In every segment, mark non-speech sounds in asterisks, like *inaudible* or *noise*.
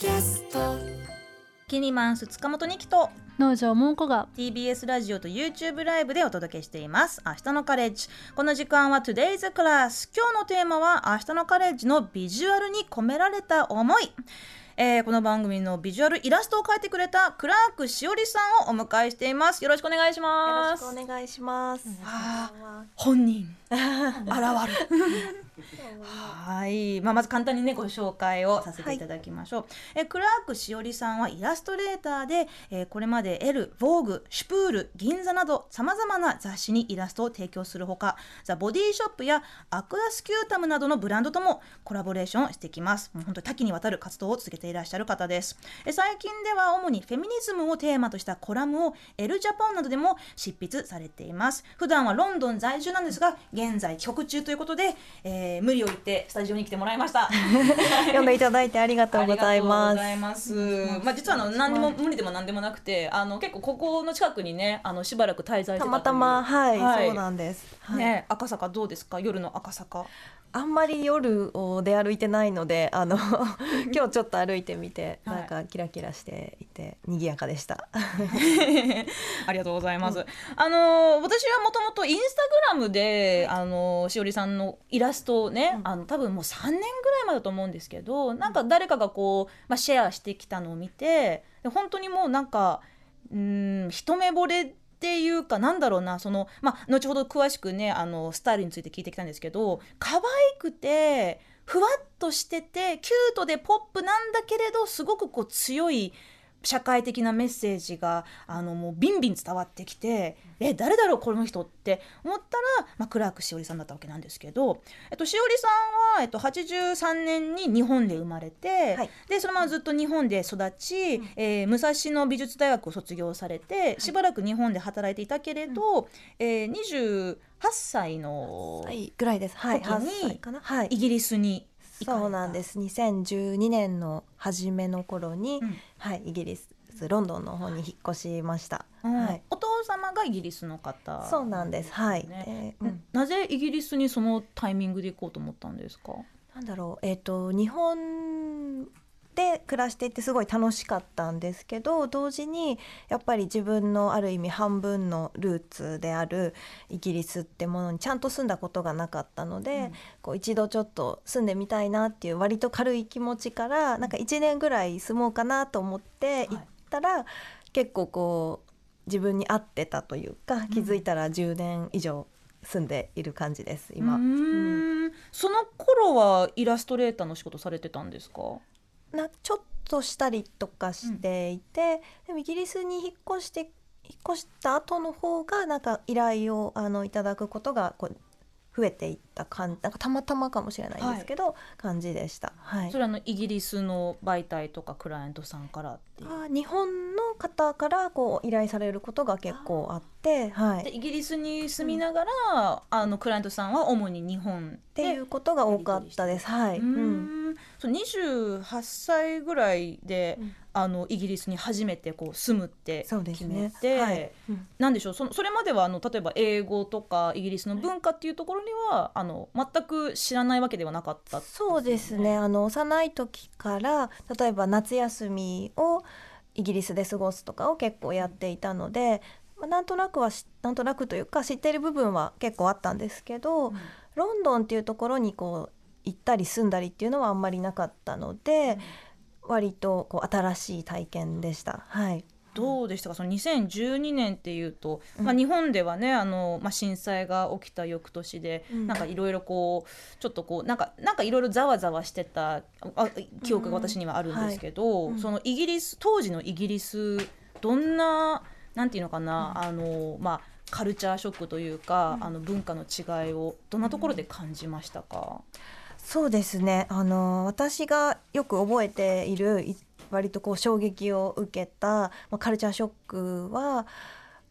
キャストキニマンス塚本二木と。農場もんこが。TBS ラジオと YouTube ライブでお届けしています。明日のカレッジ。この時間は Today's Class 今日のテーマは明日のカレッジのビジュアルに込められた思い。えーこの番組のビジュアルイラストを描いてくれたクラークしおりさんをお迎えしています。よろしくお願いしよろしますくお願いします。あ本人現る。はい、まあ、まず簡単にねご紹介をさせていただきましょう、えクラーク志織さんはイラストレーターで、えーこれまで「エル」「ヴォーグ」「シュプール」「GINZA」などさまざまな雑誌にイラストを提供するほかザ・ボディショップやアクアスキュータムなどのブランドともコラボレーションしてきます。もう本当に多岐にわたる活動を続けていらっしゃる方です。え最近では主にフェミニズムをテーマとしたコラムをエル・ジャポンなどでも執筆されています。普段はロンドン在住なんですが現在帰国中ということで、えー無理を言ってスタジオに来てもらいました *laughs* 読んでいただいてありがとうございます。ありがとうございます。まあ実はあの何にも無理でも何でもなくて、あの結構ここの近くにね、あのしばらく滞在してたまたまはい、はいそうなんです。はいね、赤坂どうですか？夜の赤坂。あんまり夜を出歩いてないので、あの *laughs* 今日ちょっと歩いてみて、*laughs* はいなんかキラキラしていて賑やかでした。*laughs* ありがとうございます。あの私はもともとインスタグラムで、あのしおりさんのイラストをね、あの多分もう3年ぐらい前だと思うんですけど、なんか誰かがこうまあシェアしてきたのを見て、で本当にもうなんかうーん一目惚れっていうかなんだろうなそのまあ後ほど詳しくねあのスタイルについて聞いてきたんですけど可愛くてふわっとしててキュートでポップなんだけれどすごくこう強い社会的なメッセージがあのもうビンビン伝わってきてえ誰だろうこの人って思ったら、まあ、クラークしおりさんだったわけなんですけど、えっと、しおりさんは、えっと、83年に日本で生まれて、はいでそのままずっと日本で育ち、えー武蔵野美術大学を卒業されてしばらく日本で働いていたけれど、えー28歳のはいぐらいです。はい、時に8歳かな。はいイ。ギリスにそうなんです。2012年の初めの頃に、うんはいイギリスロンドンの方に引っ越しました。うんはい。お父様がイギリスの方そうなんです。はい。ねでうんなぜイギリスにそのタイミングで行こうと思ったんですか？なんだろう、えっ、と日本で暮らしていてすごい楽しかったんですけど同時にやっぱり自分のある意味半分のルーツであるイギリスってものにちゃんと住んだことがなかったので、うん。こう一度ちょっと住んでみたいなっていう割と軽い気持ちからなんか1年ぐらい住もうかなと思って行ったら、結構こう自分に合ってたというか気づいたら10年以上住んでいる感じです今。うーん。その頃はイラストレーターの仕事されてたんですか？なちょっとしたりとかしていて、でもイギリスに引っ越して引っ越した後の方がなんか依頼をあのいただくことがこう増えていった感なんかたまたまかもしれないんですけど、感じでした。はいそ。れはあのイギリスの媒体とかクライアントさんからっていうあ日本の方からこう依頼されることが結構あって、はい。っでイギリスに住みながら、あのクライアントさんは主に日本でていうことが多かったです。はい。ううん。そう28歳ぐらいで、うんあのイギリスに初めてこう住むって決めね。て、はい。うんなんでしょうそのそれまではあの例えば英語とかイギリスの文化っていうところにはあの全く知らないわけではなかったそうですね。あの幼い時から例えば夏休みをイギリスで過ごすとかを結構やっていたので、まあ、なんとなくはしなんとなくというか知っている部分は結構あったんですけど、ロンドンっていうところにこう行ったり住んだりっていうのはあんまりなかったので、割とこう新しい体験でした。はい、どうでしたか？その2012年っていうと、うん。まあ、日本ではねあの、まあ、震災が起きた翌年で、うん。なんかいろいろこうちょっとこうなんかなんかいろいろざわざわしてたあ記憶が私にはあるんですけど、はい。うん。そのイギリス当時のイギリスどんななんていうのかな、あのまあカルチャーショックというか、あの文化の違いをどんなところで感じましたか、そうですね。あの私がよく覚えているい割とこう衝撃を受けた、まあ、カルチャーショックは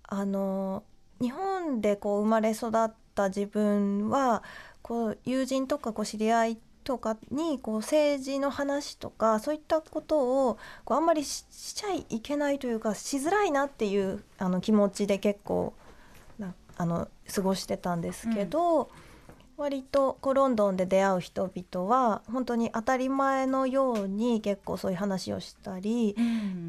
あの日本でこう生まれ育った自分はこう友人とかこう知り合いとかにこう政治の話とかそういったことをこうあんまりしちゃいけないというかしづらいなっていうあの気持ちで結構あの過ごしてたんですけど、割とこうロンドンで出会う人々は本当に当たり前のように結構そういう話をしたり、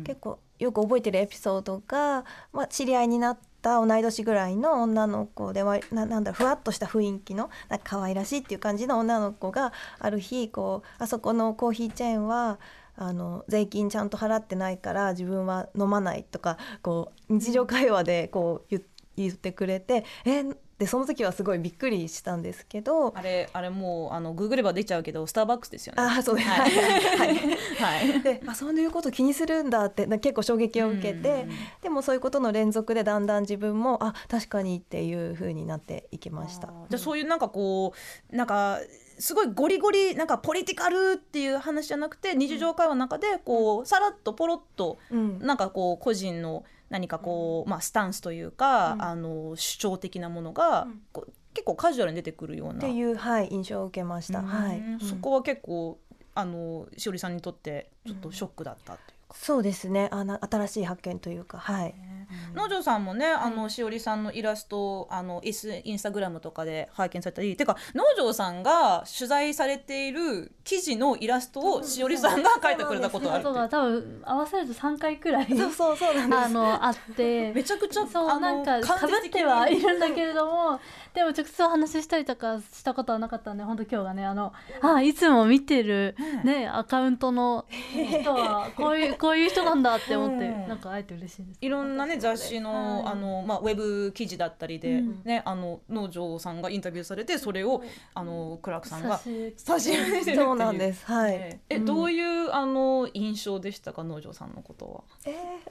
結構よく覚えてるエピソードが、まあ、知り合いになった同い年ぐらいの女の子ではななんだふわっとした雰囲気のなんか可愛らしいっていう感じの女の子がある日こうあそこのコーヒーチェーンはあの税金ちゃんと払ってないから自分は飲まないとかこう日常会話でこう言言ってくれてえでその時はすごいびっくりしたんですけどあれあれもうあのググれば出ちゃうけどスターバックスですよね。あそうです、ははい。いはい。はい。*laughs* であそういうこと気にするんだってな結構衝撃を受けて、でもそういうことの連続でだんだん自分もあ確かにっていう風になっていきました。じゃあそういうなんかこうなんかすごいゴリゴリなんかポリティカルっていう話じゃなくて日常会話の中でこうさらっとポロッとうん。なんかこう個人の何かこう、まあ、スタンスというか、うん。あの主張的なものが、うん。結構カジュアルに出てくるような。っていう、はい、印象を受けました。うん。はい、そこは結構あのしおりさんにとってちょっとショックだったっていうか。そうですね。あな新しい発見というかはい。農場さんもね、あのしおりさんのイラストをあのイスインスタグラムとかで拝見されたりてか農場さんが取材されている記事のイラストをしおりさんが描いてくれたことあることがって多分合わせると3回くらい *laughs* そうそうそうなんです。*laughs* あのあって。*laughs* めちゃくちゃそうなんかかぶってはいるんだけれどもでも直接お話ししたりとかしたことはなかったんで本当今日がねあのあいつも見てるねアカウントの人はこういうこういう人なんだって思ってうん。なんかあえて嬉しいです。いろんなね雑誌の,、はいあのまあ、ウェブ記事だったりで、うんねあの農場さんがインタビューされてそれをあのクラークさんが差し差し上げてるっていうそうなんです。はい。ええうんどういうあの印象でしたか農場さんのことは？え *laughs*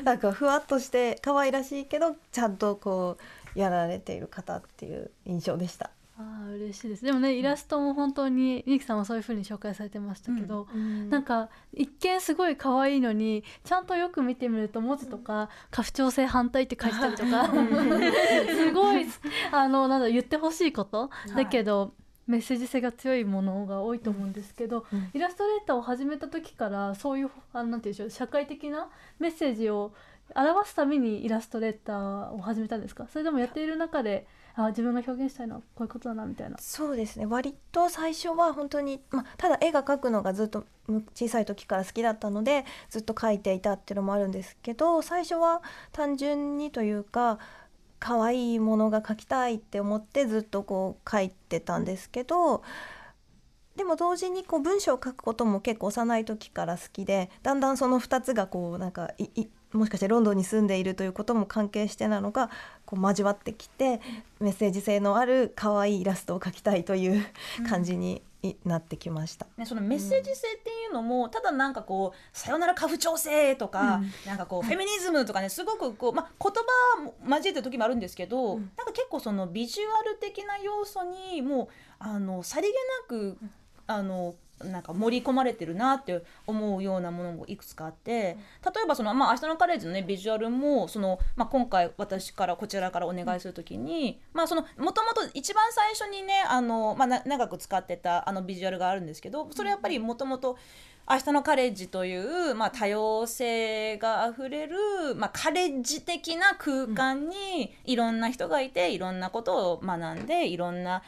ーなんかふわっとして可愛らしいけどちゃんとこうやられている方っていう印象でした。あー嬉しいです。でもねイラストも本当にミキさんもそういう風に紹介されてましたけど、なんか一見すごい可愛いのにちゃんとよく見てみると文字とか過不調性反対って書いてたりとか *laughs* すごいあのなんだ言ってほしいこと、だけどメッセージ性が強いものが多いと思うんですけど、うん。イラストレーターを始めた時からそういうあのなんていうんでしょう社会的なメッセージを表すためにイラストレーターを始めたんですか？それともやっている中であ自分が表現したいのはこういうことだなみたいな。そうですね割と最初は本当に、まあ、ただ絵が描くのがずっと小さい時から好きだったのでずっと描いていたっていうのもあるんですけど最初は単純にというか可愛いものが描きたいって思ってずっとこう描いてたんですけどでも同時にこう文章を書くことも結構幼い時から好きでだんだんその2つがこうなんかいいもしかしてロンドンに住んでいるということも関係してなのがこう交わってきてメッセージ性のある可愛いイラストを描きたいという感じにいなってきました。ね、そのメッセージ性っていうのも、ただなんかこう「さよなら家父長制」とか、なんかこうフェミニズムとかねすごくこう、まあ、言葉も交えてる時もあるんですけど、なんか結構そのビジュアル的な要素にもうあのさりげなく、あのなんか盛り込まれてるなって思うようなものもいくつかあって例えばその、まあ、明日のカレッジのねビジュアルもその、まあ、今回私からこちらからお願いするときに、まあそのもともと一番最初にねあの、まあ、な長く使ってたあのビジュアルがあるんですけどそれやっぱりもともと明日のカレッジという、まあ、多様性があふれる、まあ、カレッジ的な空間にいろんな人がいていろんなことを学んでいろんな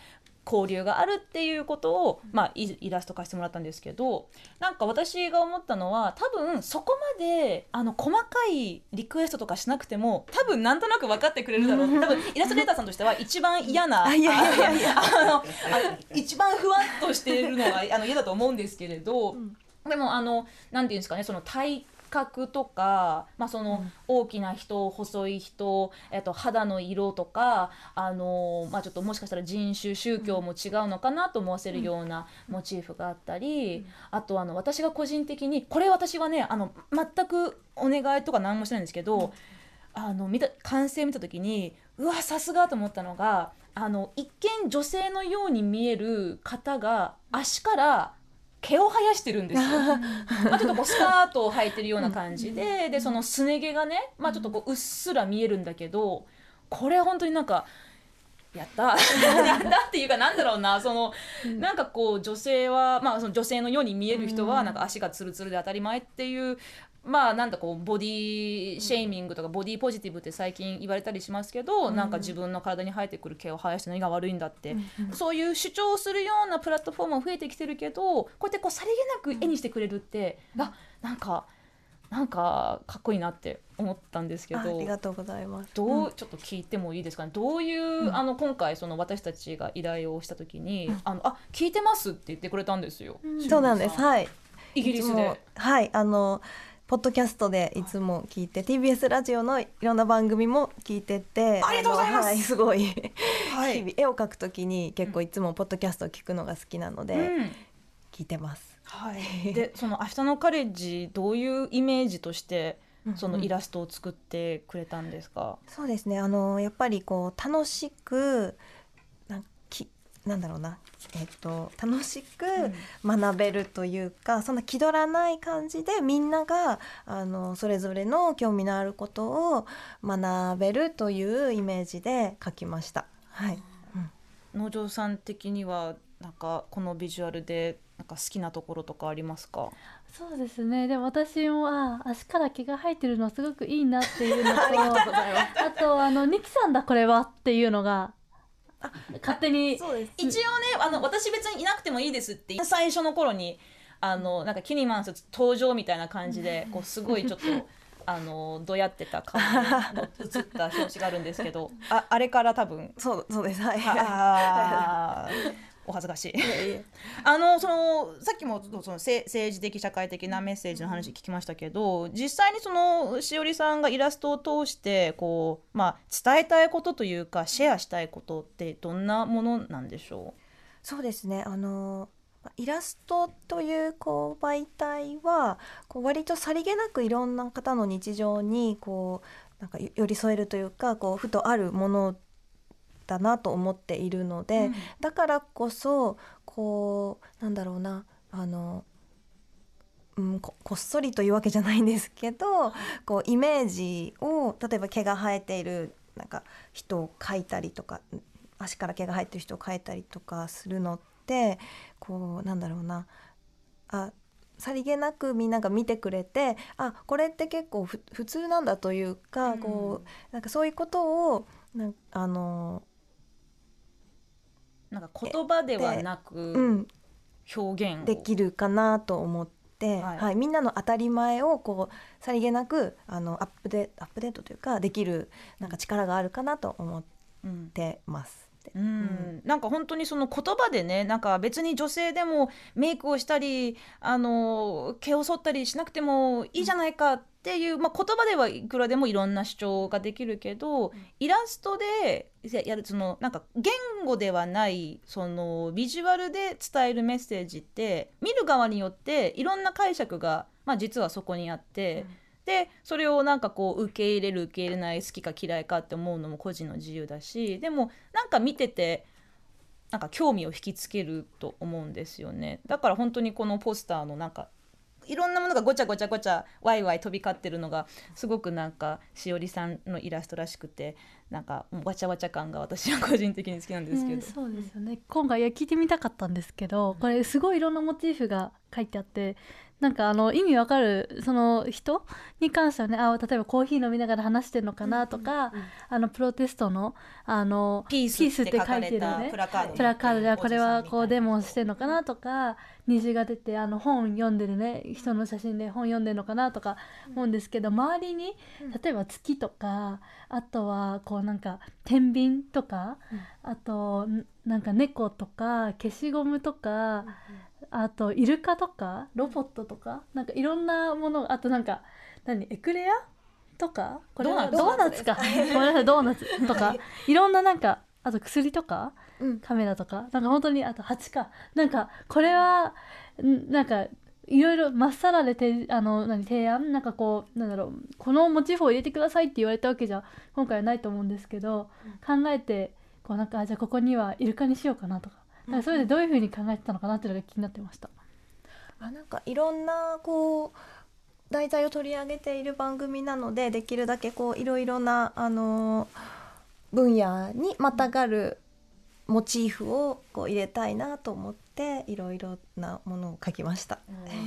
交流があるっていうことを、まあ、イイラスト化してもらったんですけどなんか私が思ったのは多分そこまであの細かいリクエストとかしなくても多分なんとなく分かってくれるだろう。多分イラストレーターさんとしては一番嫌な *laughs* あいやいやいや。いやあのあ一番ふわっとしているのがあの嫌だと思うんですけれど、でもあのなんていうんですかねその体格とか、まあ、その大きな人細い人、えっと、肌の色とかあの、まあ、ちょっともしかしたら人種宗教も違うのかなと思わせるようなモチーフがあったり、あとあの私が個人的にこれ私はねあの全くお願いとか何もしてないんですけど。あの見た完成見た時にうわさすがと思ったのがあの一見女性のように見える方が足から毛を生やしてるんですよ。ま *laughs* あちょっとこうスカートを履いてるような感じででそのすね毛がね、まあ、ちょっとこううっすら見えるんだけどこれ本当になんか。やった。やったっていうかなんだろうな。その、なんかこう女性は、まあ、その女性のように見える人はなんか足がツルツルで当たり前っていうまあなんだこうボディシェイミングとかボディポジティブって最近言われたりしますけど、なんか自分の体に生えてくる毛を生やして何が悪いんだって、そういう主張をするようなプラットフォームも増えてきてるけどこうやってこうさりげなく絵にしてくれるって、あなんかなんかかっこいいなって思ったんですけあど。りがとうございます。どう、うんちょっと聞いてもいいですか？ねどういう、あの今回その私たちが依頼をした時に「あのあ聞いてます」って言ってくれたんですよ。そうなんです。はい。イギリスで。はいあのポッドキャストでいつも聞いて、TBS ラジオのいろんな番組も聞いててありがとうございますはい、すごい、はい日々絵を描くときに結構いつもポッドキャストを聞くのが好きなので、うん聞いてます。はい、でその「明日のカレッジ」どういうイメージとしてそのイラストを作ってくれたんですか、そうですね。あのやっぱりこう楽しくなんきなんだろうな。えっと楽しく学べるというか、そんな気取らない感じでみんながあのそれぞれの興味のあることを学べるというイメージで描きました。はい、農場さん的にはなんかこのビジュアルでなんか好きなところとかありますか？そうですね。でも私もあ足から毛が生えてるのすごくいいなっていうのと *laughs* あとあのニキさんだこれはっていうのが勝手にそうです。一応ねあの私別にいなくてもいいですって最初の頃にあのなんかキニマンス登場みたいな感じでこうすごいちょっと *laughs* あのどやってた顔の映った表紙があるんですけど *laughs* ああれから多分。そうそうです。はい。お恥ずかしい。*laughs* あのそのさっきもそのせ政治的社会的なメッセージの話聞きましたけど実際にそのしおりさんがイラストを通してこう、まあ、伝えたいことというかシェアしたいことってどんなものなんでしょそうですね。あのイラストというこう媒体はこう割とさりげなくいろんな方の日常にこうなんかよ寄り添えるというかこうふとあるものだなと思っているので、だからこそこうなんだろうなあの、うん、ここっそりというわけじゃないんですけど、こうイメージを例えば毛が生えているなんか人を描いたりとか足から毛が生えてる人を描いたりとかするのってこうなんだろうなあさりげなくみんなが見てくれてあこれって結構ふ普通なんだというか、こうなんかそういうことをなんあの、うなんか言葉ではなうくん、表現を。できるかなと思って、ははいいみんなの当たり前をこうさりげなくあのアップデアップデートというかできるなんか力があるかなと思っうんてます。うん、なんか本当にその言葉でねなんか別に女性でもメイクをしたりあの毛を剃ったりしなくてもいいじゃないかっていう、まあ、言葉ではいくらでもいろんな主張ができるけど、イラストでやるそのなんか言語ではないそのビジュアルで伝えるメッセージって見る側によっていろんな解釈が、まあ、実はそこにあって。でそれをなんかこう受け入れる受け入れない好きか嫌いかって思うのも個人の自由だしでもなんか見ててなんか興味を引きつけると思うんですよねだから本当にこのポスターのなんかいろんなものがごちゃごちゃごちゃワイワイ飛び交ってるのがすごくなんかしおりさんのイラストらしくてなんかもうわちゃわちゃ感が私は個人的に好きなんですけど、ねそうですよね。今回いや聞いてみたかったんですけどこれすごいいろんなモチーフが書いてあってなんかあの意味わかるその人に関してはねあ例えばコーヒー飲みながら話してるのかなとか、あのプロテストのあのピースって書かれたプラカードプラカード。ではこれはこうデもモしてるのかなとか虹が出てあの本読んでるね人の写真で本読んでるのかなとか思うんですけど周りに例えば月とかあとはこうなんか天秤とかあとんなんか猫とか消しゴムとかあとイルカとかロボットとかなんかいろんなものあとなんか何エクレアとか？これはドドーナツーナツかごめんなさいドーナツとか。いろんななんかあと薬とかうん。カメラとか。なんか本当にあと蜂か。なんかこれはんなんかいろいろまっさらでてあの何提案？なんかこうなんだろう。このモチーフを入れてくださいって言われたわけじゃ今回はないと思うんですけど、考えてこうなんかあじゃあここにはイルカにしようかなとか。かそれでどういうふうに考えてたのかなっていうのが気になってました。あなんかいろんなこう題材を取り上げている番組なのでできるだけこういろいろなあの分野にまたがるモチーフをこう入れたいなと思っていろいろなものを書きました。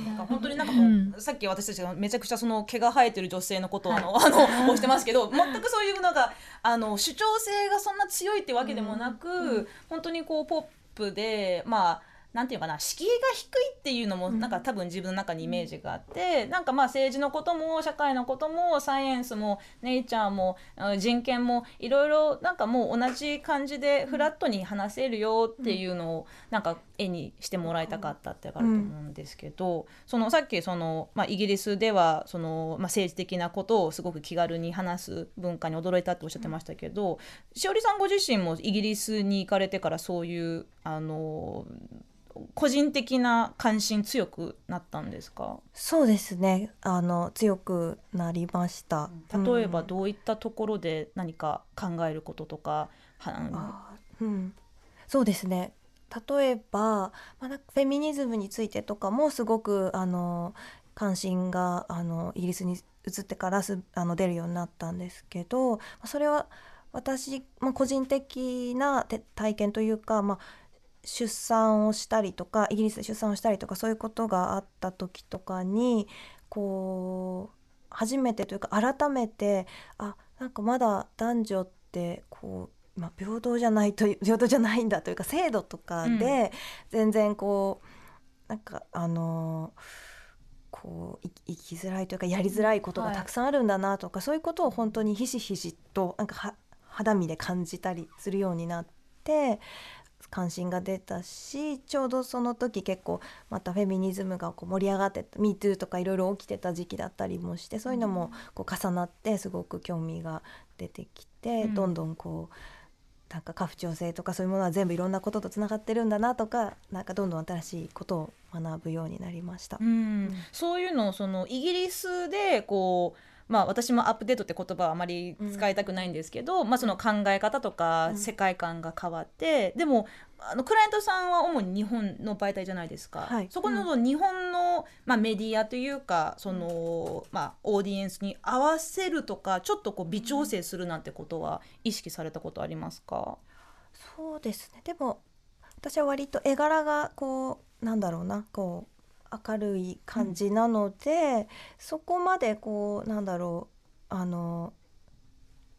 なんか本当になんかもう、うん。さっき私たちがめちゃくちゃその毛が生えてる女性のことをあの、あの押してますけど *laughs* 全くそういうなんかあの主張性がそんな強いってわけでもなく、本当にこうポップでまあなんていうかな敷居が低いっていうのもなんか多分自分の中にイメージがあって、なんかまあ政治のことも社会のこともサイエンスもネイチャーも人権もいろいろなんかもう同じ感じでフラットに話せるよっていうのをなんか絵にしてもらいたかったってあると思うんですけど、そのさっきその、まあ、イギリスではその、まあ、政治的なことをすごく気軽に話す文化に驚いたっておっしゃってましたけど、しおりさんご自身もイギリスに行かれてからそういうあの個人的な関心強くなったんですか？そうですね。あの強くなりました。例えばうん。どういったところで何か考えることとか、はあーうん、そうですね例えば、まあ、フェミニズムについてとかもすごくあの関心があのイギリスに移ってからすあの出るようになったんですけどそれは私、まあ、個人的な体験というか、まあ、出産をしたりとかイギリスで出産をしたりとかそういうことがあった時とかにこう初めてというか改めてあなんかまだ男女ってこう、まあ、平等じゃないという *laughs* 平等じゃないんだというか制度とかで全然こうなんかあのこうい生きづらいというかやりづらいことがたくさんあるんだなとか、そういうことを本当にひしひしとなんかは肌身で感じたりするようになって関心が出たしちょうどその時結構またフェミニズムがこう盛り上がって「MeToo」とかいろいろ起きてた時期だったりもしてそういうのもこう重なってすごく興味が出てきて、うん。どんどんこうなんか家父長制とかそういうものは全部いろんなこととつながってるんだなとかなんかどんどん新しいことを学ぶようになりました。うん、そういうのをそのイギリスでこうまあ私もアップデートって言葉はあまり使いたくないんですけど、まあその考え方とかうん。世界観が変わって、でもあのクライアントさんは主に日本の媒体じゃないですか、はい。そこの日本の、まあ、メディアというかその、まあ、オーディエンスに合わせるとかちょっとこう微調整するなんてことは意識されたことありますか、そうですね。でも私は割と絵柄がこうなんだろうなこう明るい感じなので、そこまでこうなんだろうあのあ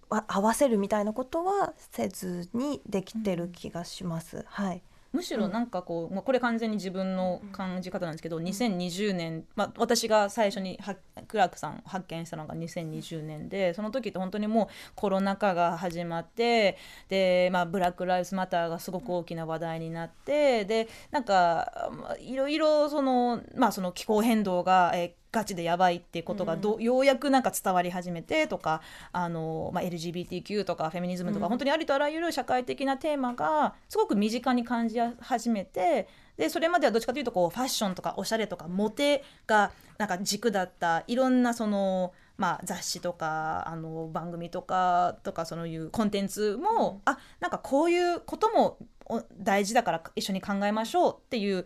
合わせるみたいなことはせずにできてる気がします。はい。むしろなんかこう、まあ、これ完全に自分の感じ方なんですけど、2020年、まあ、私が最初にはクラークさんを発見したのが2020年でその時って本当にもうコロナ禍が始まってで、まあ、ブラック・ライブズ・マターがすごく大きな話題になってでなんかまあいろいろその,、まあ、その気候変動が、えーガチでやばいっていうことがど、ようやくなんか伝わり始めてとかあの、まあ、LGBTQ とかフェミニズムとか、本当にありとあらゆる社会的なテーマがすごく身近に感じ始めてでそれまではどっちかというとこうファッションとかおしゃれとかモテがなんか軸だったいろんなその。まあ、雑誌とかあの番組とかとかそういうコンテンツも、あなんかこういうこともお大事だから一緒に考えましょうっていう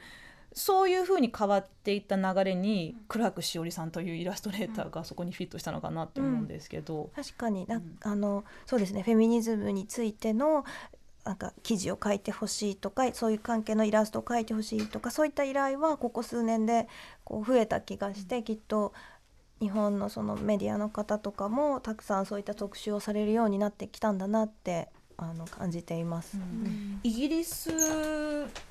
そういう風に変わっていった流れにクラークしおりさんというイラストレーターがそこにフィットしたのかなって思うんですけど、確かにな、うん。あのそうですねフェミニズムについてのなんか記事を書いてほしいとかそういう関係のイラストを書いてほしいとかそういった依頼はここ数年でこう増えた気がして、きっと日本のそのメディアの方とかもたくさんそういった特集をされるようになってきたんだなってあの感じています。イギリス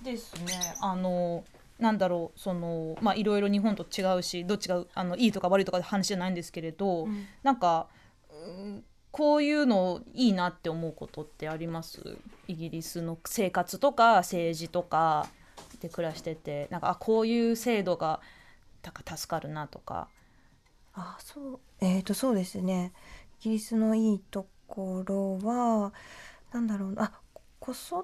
ですね。あのなんだろうそのまあいろいろ日本と違うしどっちがあのいいとか悪いとかって話じゃないんですけれど、うん。なんか、うんこういうのいいなって思うことってあります？イギリスの生活とか政治とかで暮らしててなんかあこういう制度がなんか助かるなとか。あそうえー、とそうですね。イギリスのいいところはなんだろうなあ子育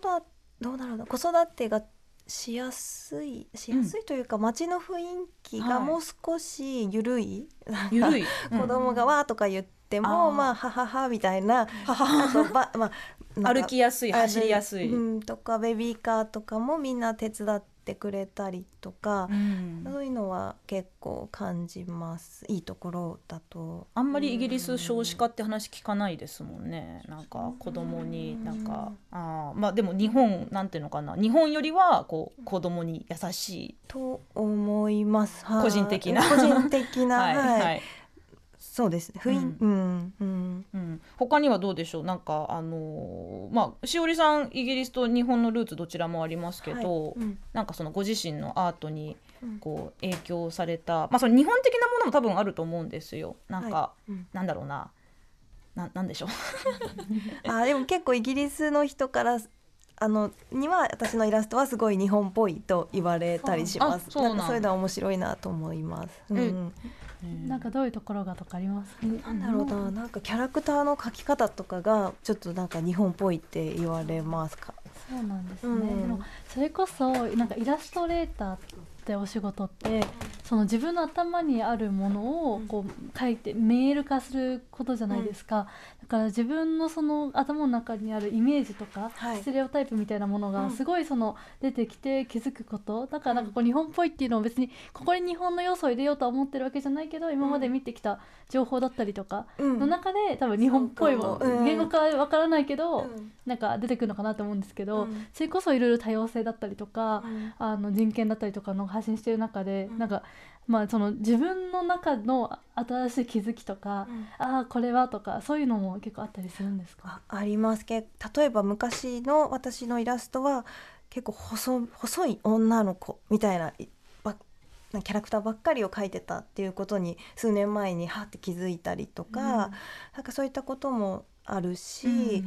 どうだろうな子育てがしやすいしやすいというか、街の雰囲気がもう少し緩い、ゆるい *laughs* 子供がわーとか言っても、あー。まあはははみたいなあとば、まあ、歩きやすい走りやすい、うん、とかベビーカーとかもみんな手伝ってくれたりとかう、ん。そういうのは結構感じます。いいところだと。あんまりイギリス少子化って話聞かないですもんね。なんか子供になんかあーまあでも日本なんていうのかな。日本よりはこう子供に優しい。と思います。はい。個人的な。個人的な、は *laughs* いはい。はいそうですね。雰囲うんうんうん。うん、他にはどうでしょう？なんかあのーまあしおりさんイギリスと日本のルーツどちらもありますけど、はい。うん。なんかそのご自身のアートにうん。こう影響された、まあその日本的なものも多分あると思うんですよ。なんか、はい。うん。なんだろうな。ななんでしょう。*laughs* あでも結構イギリスの人からあのには私のイラストはすごい日本っぽいと言われたりします。そうあそうなんだ。なんかそういうのは面白いなと思います。うん。うん。なんかどういうところがとかありますか、なんだろうな、なんかキャラクターの描き方とかがちょっとなんか日本っぽいって言われますか？そうなんですね、うん。でもそれこそなんかイラストレーターってお仕事ってその自分の頭にあるものをこう書いてメール化することじゃないですか、だから自分のその頭の中にあるイメージとか、はい。ステレオタイプみたいなものうん。がすごいその出てきて気づくこと。だからなんかこう日本っぽいっていうのを別にここに日本の要素を入れようとは思ってるわけじゃないけど今まで見てきた情報だったりとかうん。の中で多分日本っぽいも言語化はわからないけど、うん。なんか出てくるのかなと思うんですけど、うん。それこそいろいろ多様性だったりとか、うん。あの人権だったりとかの発信してる中で、うん。なんかまあその自分の中の新しい気づきとか、ああこれはとかそういうのも結構あったりするんですか？あありますけ例えば昔の私のイラストは結構細細い女の子みたいなキャラクターばっかりを描いてたっていうことに数年前にはって気づいたりとか、なんかそういったこともあるし、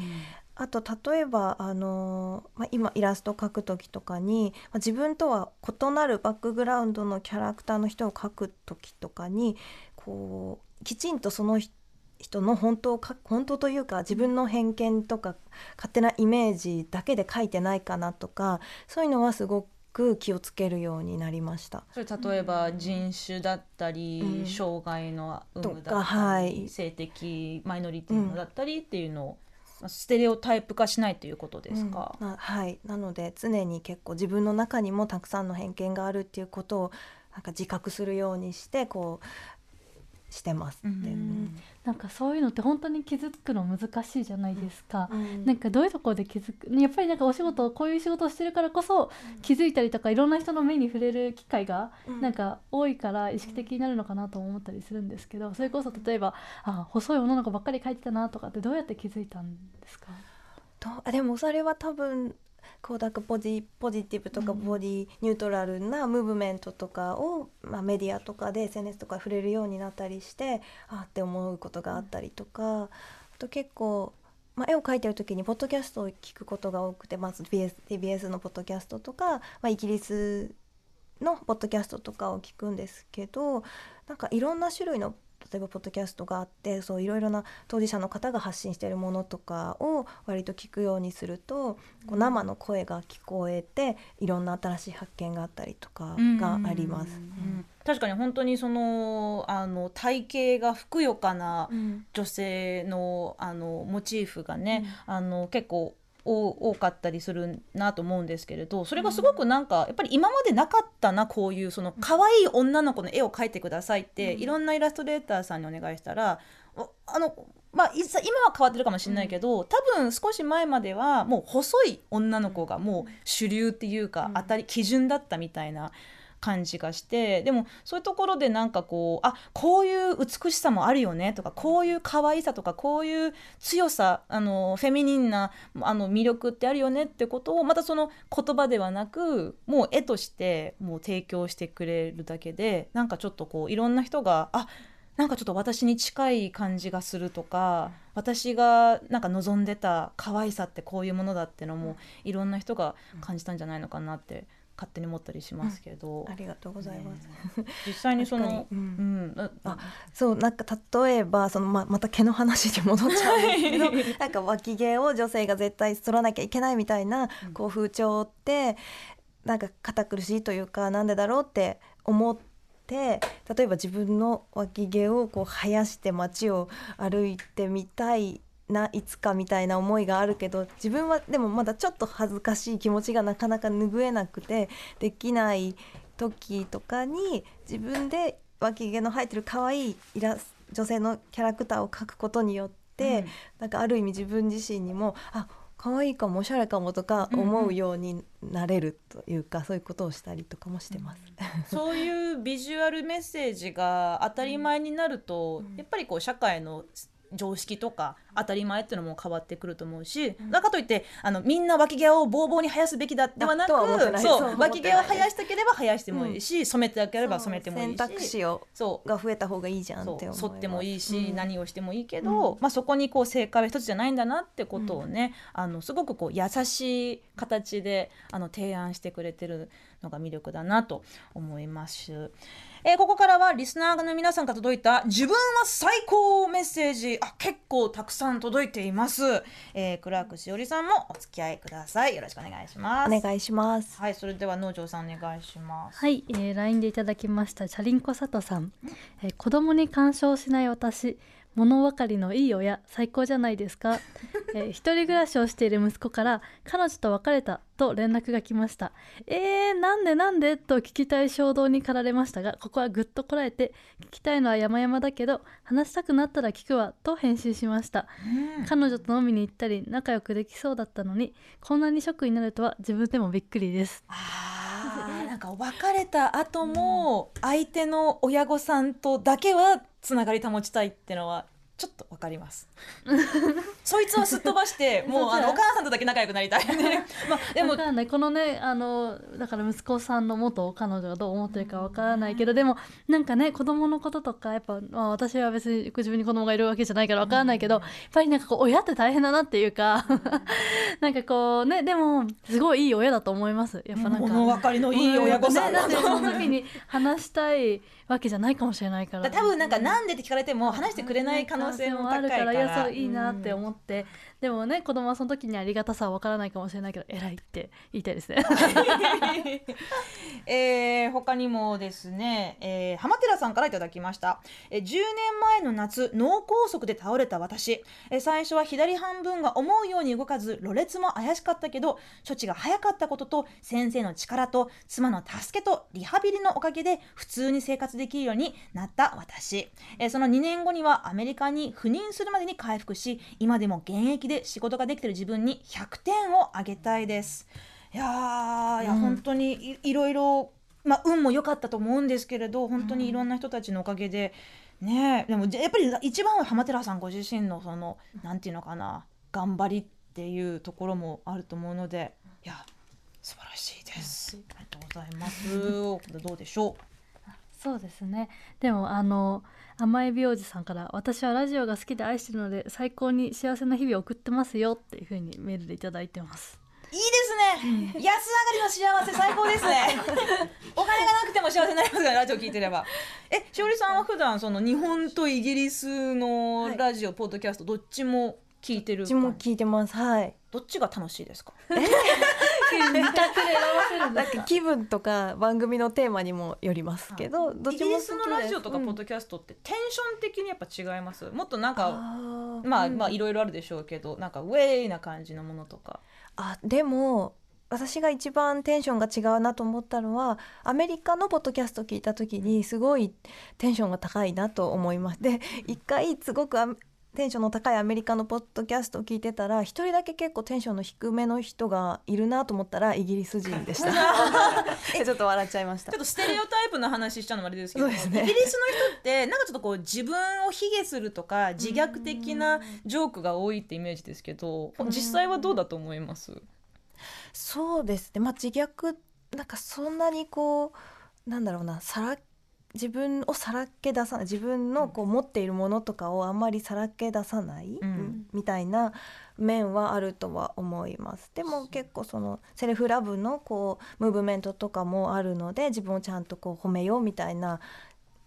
あと例えばあのーまあ、今イラスト描く時とかに、まあ、自分とは異なるバックグラウンドのキャラクターの人を描く時とかにこうきちんとその人人の本当をか本当というか自分の偏見とか勝手なイメージだけで描いてないかなとかそういうのはすごく気をつけるようになりました。それ例えば人種だったり、うん障害の有無だったり、はい性的マイノリティのだったりっていうのを、まあステレオタイプ化しないということですか？うんはいなので常に結構自分の中にもたくさんの偏見があるっていうことをなんか自覚するようにしてこうしてます。うんでうん。なんかそういうのって本当に気づくの難しいじゃないですか。うん。なんかどういうところで気づくやっぱりなんかお仕事こういう仕事をしてるからこそ気づいたりとかいろんな人の目に触れる機会がうん。なんか多いから意識的になるのかなとも思ったりするんですけどそれこそ例えばあ細い女の子ばっかり描いてたなとかってどうやって気づいたんですか？とあでもそれは多分こうなんかポジポジティブとかうん。ボディニュートラルなムーブメントとかを、まあ、メディアとかで SNS とか触れるようになったりしてあーって思うことがあったりとか、あと結構、まあ、絵を描いてる時にポッドキャストを聞くことが多くてまず TBS, TBS のポッドキャストとか、まあ、イギリスのポッドキャストとかを聞くんですけどなんかいろんな種類の例えばポッドキャストがあってそういろいろな当事者の方が発信しているものとかを割と聞くようにすると、こう生の声が聞こえていろんな新しい発見があったりとかがあります。うん。確かに本当にそのあの体型がふくよかなうん。女性のあのモチーフがね、あの結構多多かったりするなと思うんですけれどそれがすごくなんかやっぱり今までなかったなこういうその可愛い女の子の絵を描いてくださいって、いろんなイラストレーターさんにお願いしたらおあのまあ、今は変わってるかもしれないけど、多分少し前まではもう細い女の子がもう主流っていうか、当たり基準だったみたいな感じがしてでもそういうところでなんかこうあこういう美しさもあるよねとかこういう可愛さとかこういう強さあのフェミニンなあの魅力ってあるよねってことをまたその言葉ではなくもう絵としてもう提供してくれるだけでなんかちょっとこういろんな人があなんかちょっと私に近い感じがするとか私がなんか望んでた可愛さってこういうものだってのもいろんな人が感じたんじゃないのかなって勝手に思ったりしますけど、ありがとうございます。実際にそのうん。うん。ああそうなんか例えばそのままた毛の話に戻っちゃうんですけど *laughs* なんか脇毛を女性が絶対取らなきゃいけないみたいなこう風潮ってなんか堅苦しいというかなんでだろうって思って例えば自分の脇毛をこう生やして街を歩いてみたいないつかみたいな思いがあるけど自分はでもまだちょっと恥ずかしい気持ちがなかなか拭えなくてできない時とかに自分で脇毛の生えてる可愛いイラス女性のキャラクターを描くことによって、なんかある意味自分自身にもあ可愛いかもおしゃれかもとか思うようになれるというか、そういうことをしたりとかもしてます。そういうビジュアルメッセージが当たり前になると、やっぱりこう社会の常識とか当たり前っていうのも変わってくると思うし、だからといってあのみんな脇毛をボーボーに生やすべきだではなくそう脇毛を生やしたければ生やしてもいいし、染めてなければ染めてもいいし選択肢をそう。が増えた方がいいじゃんって思。剃ってもいいし、うん。何をしてもいいけど、まあ、そこにこう正解は一つじゃないんだなってことをね、あのすごくこう優しい形であの提案してくれてるのが魅力だなと思います。えーここからはリスナーの皆さんから届いた自分は最高メッセージ。あ結構たくさん届いています、えー、クラークしおりさんもお付き合いください。よろしくお願いします。お願いします。はいそれでは農場さんお願いします。はい、えー、LINE でいただきましたチャリンコ佐藤さん、えー子供に干渉しない私物分かりのいい親最高じゃないですか、*laughs* えー一人暮らしをしている息子から彼女と別れたと連絡が来ました。えー、なんでなんで？と聞きたい衝動に駆られましたがここはぐっとこらえて聞きたいのは山々だけど話したくなったら聞くわと返信しました。彼女と飲みに行ったり仲良くできそうだったのにこんなにショックになるとは自分でもびっくりです。あーなんか別れた後も相手の親御さんとだけはつながり保ちたいってのはちょっとわかります。*laughs* そいつはすっ飛ばして *laughs* もうあのお母さんとだけ仲良くなりたいね。*laughs* まあでもわからない。このねあのだから息子さんの元彼女がどう思ってるかわからないけどでもなんかね子供のこととかやっぱ、まあ、私は別に自分に子供がいるわけじゃないからわからないけど、やっぱりなんかこう親って大変だなっていうかなんかこうねでもすごいいい親だと思います。やっぱなんか。物分かりのいい親御さんね、だってその時に話したいわけじゃないかもしれないから。多分なんかなんでって聞かれても話してくれない可能性も高いからいやそういいなって思って、でもね子供はその時にありがたさはわからないかもしれないけど偉いって言いたいですね。*laughs* えー他にもですね、えー浜寺さんからいただきました、えー10年前の夏脳梗塞で倒れた私、えー最初は左半分が思うように動かずろれつも怪しかったけど処置が早かったことと先生の力と妻の助けとリハビリのおかげで普通に生活できるようになった私、えーその2年後にはアメリカに赴任するまでに回復し今でも現役で仕事ができている自分に100点をあげたいです。いやーいや、本当にいいろいろ、まあ、運も良かったと思うんですけれど本当にいろんな人たちのおかげで、ねえでもやっぱり一番は浜寺さんご自身のそのなんていうのかな頑張りっていうところもあると思うのでいや素晴らしいです。ありがとうございます。どうでしょそうですね。でもあの甘えびおじさんから「私はラジオが好きで愛してるので最高に幸せな日々を送ってますよ」っていうふうにメールでいただいてますう。いいですね。安上がりの幸せ最高ですね。*laughs* お金がなくても幸せになりますからラジオ聞いてれば。え、しおりさんは普段その日本とイギリスのラジオ、ポッドキャストどっちも聞いてるうちも聞いてます。はい。どっちが楽しいですか？*laughs* *laughs* 二択で選ばせるんですか？なんか気分とか番組のテーマにもよりますけど、どっイちも好きギリスのラジオとかうんポッドキャストってテンション的にやっぱ違います？もっとなんかあー。まあうん。まあいろいろあるでしょうけど、なんかウェイな感じのものとか。あでも私が一番テンションが違うなと思ったのはアメリカのポッドキャスト聞いた時にすごいテンションが高いなと思います。で一回すごくあテンションの高いアメリカのポッドキャストを聞いてたら一人だけ結構テンションの低めの人がいるなと思ったらイギリス人でした。*laughs* *laughs* ちょっと笑っちゃいました。ちょっとステレオタイプの話しちゃうのもあれですけど、ね。イギリスの人ってなんかちょっとこう自分を卑下するとか自虐的なジョークが多いってイメージですけど、実際はどうだと思います？そうですね。まあ自虐なんかそんなにこうなんだろうなさら自分をさらけ出さない自分のこう持っているものとかをあんまりさらけ出さない、うん。みたいな面はあるとは思います。でも結構そのセルフラブのこうムーブメントとかもあるので自分をちゃんとこう褒めようみたいな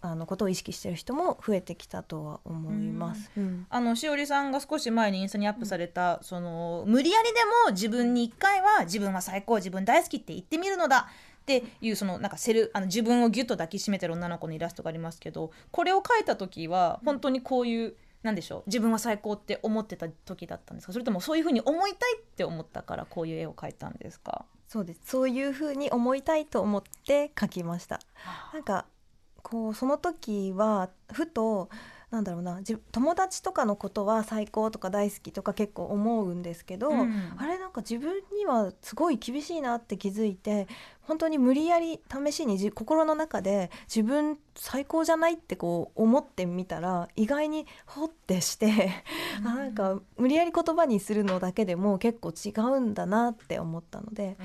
あのことを意識してる人も増えてきたとは思います。うん。あのしおりさんが少し前にインスタにアップされた、その無理やりでも自分に一回は自分は最高自分大好きって言ってみるのだっていうそのなんかセルあの自分をギュッと抱きしめてる女の子のイラストがありますけどこれを描いた時は本当にこういうなんでしょう自分は最高って思ってた時だったんですか？それともそういうふうに思いたいって思ったからこういう絵を描いたんですか？そうです。そういうふうに思いたいと思って描きました。なんかこうその時はふとなんだろうなじ友達とかのことは最高とか大好きとか結構思うんですけど、うん。あれなんか自分にはすごい厳しいなって気づいて本当に無理やり試しにじ心の中で自分最高じゃないってこう思ってみたら意外にほってして、あなんか無理やり言葉にするのだけでも結構違うんだなって思ったので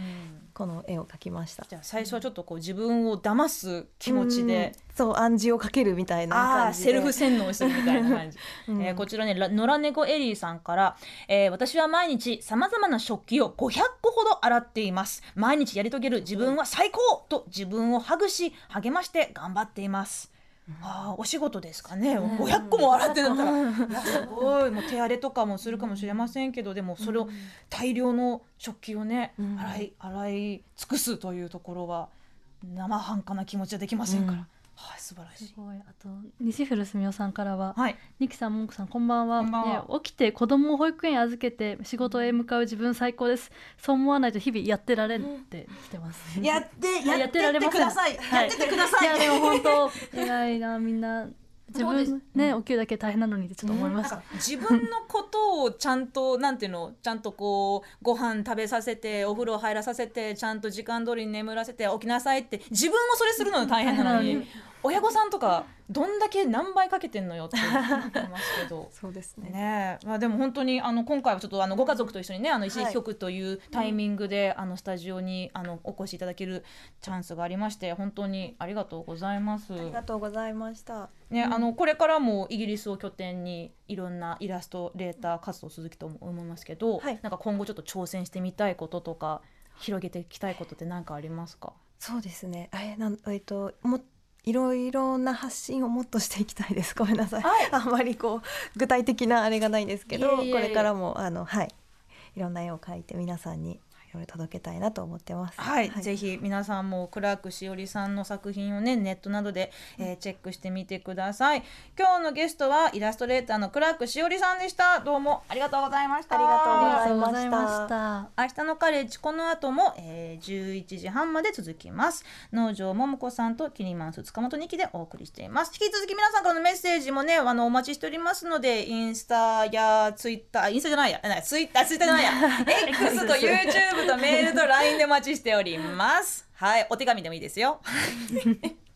この絵を描きました。じゃあ最初はちょっとこう自分を騙す気持ちで、うんそう暗示をかけるみたいな感じで。セルフ洗脳するみたいな感じ、う *laughs* んえーこちらねら野良猫エリーさんから、えー私は毎日さまざまな食器を500個ほど洗っています。毎日やり遂げる自分は最高と自分をハグし励まして頑張っていますああお仕事ですかね、500個も洗ってるんだったら、いやすごい。もう手荒れとかもするかもしれませんけどでもそれを大量の食器をね、洗い洗い尽くすというところは生半可な気持ちはできませんから、はい素晴らしい。すごい。あと西古すみおさんからは、はい。ニキさんもんこさんこんばんは。こんばんは。ね起きて子供を保育園に預けて仕事へ向かう自分最高です。そう思わないと日々やってられんって来てます、やってや *laughs* やってってください。はい。やってってください。いやでも本当 *laughs* 偉いなみんな。自分ね起きるだけ大変なのにってちょっと思いました、なんか自分のことをちゃんとなんていうの？ちゃんとこうご飯食べさせてお風呂入らさせてちゃんと時間通りに眠らせて起きなさいって自分もそれするの大変なのに親御さんとかどんだけ何倍かけてんのよって思いますけど。*laughs* そうですねねえまあ、でも本当にあの今回はちょっとあのご家族と一緒にねあの石井局というタイミングで、あのスタジオにあのお越しいただけるチャンスがありまして本当にありがとうございます。ありがとうございました。ね、あのこれからもイギリスを拠点にいろんなイラストレーター活動を続きと思いますけど、はいなんか今後ちょっと挑戦してみたいこととか広げていきたいことって何かありますかそうですね。えなんえっともいろいろな発信をもっとしていきたいです。*laughs* ごめんなさい。はいあんまりこう具体的なあれがないんですけど、これからもあのはいいろんな絵を描いて皆さんにいろいろ届けたいなと思ってます。はい、ぜひ皆さんもクラークしおりさんの作品をねネットなどで、えーチェックしてみてください。今日のゲストはイラストレーターのクラークしおりさんでした。どうもありがとうございました。ありがとうございまました。明日のカレッジこの後も、えー、11時半まで続きます。農場桃子さんとキリマンス塚本二期でお送りしています。引き続き皆さんからのメッセージもねあのお待ちしておりますのでインスタやツイッターインスタじゃないやなツイッターツイッターじゃないや。*laughs* X と YouTube とメールと LINE でお待ちしております。はいお手紙でもいいですよ。*laughs*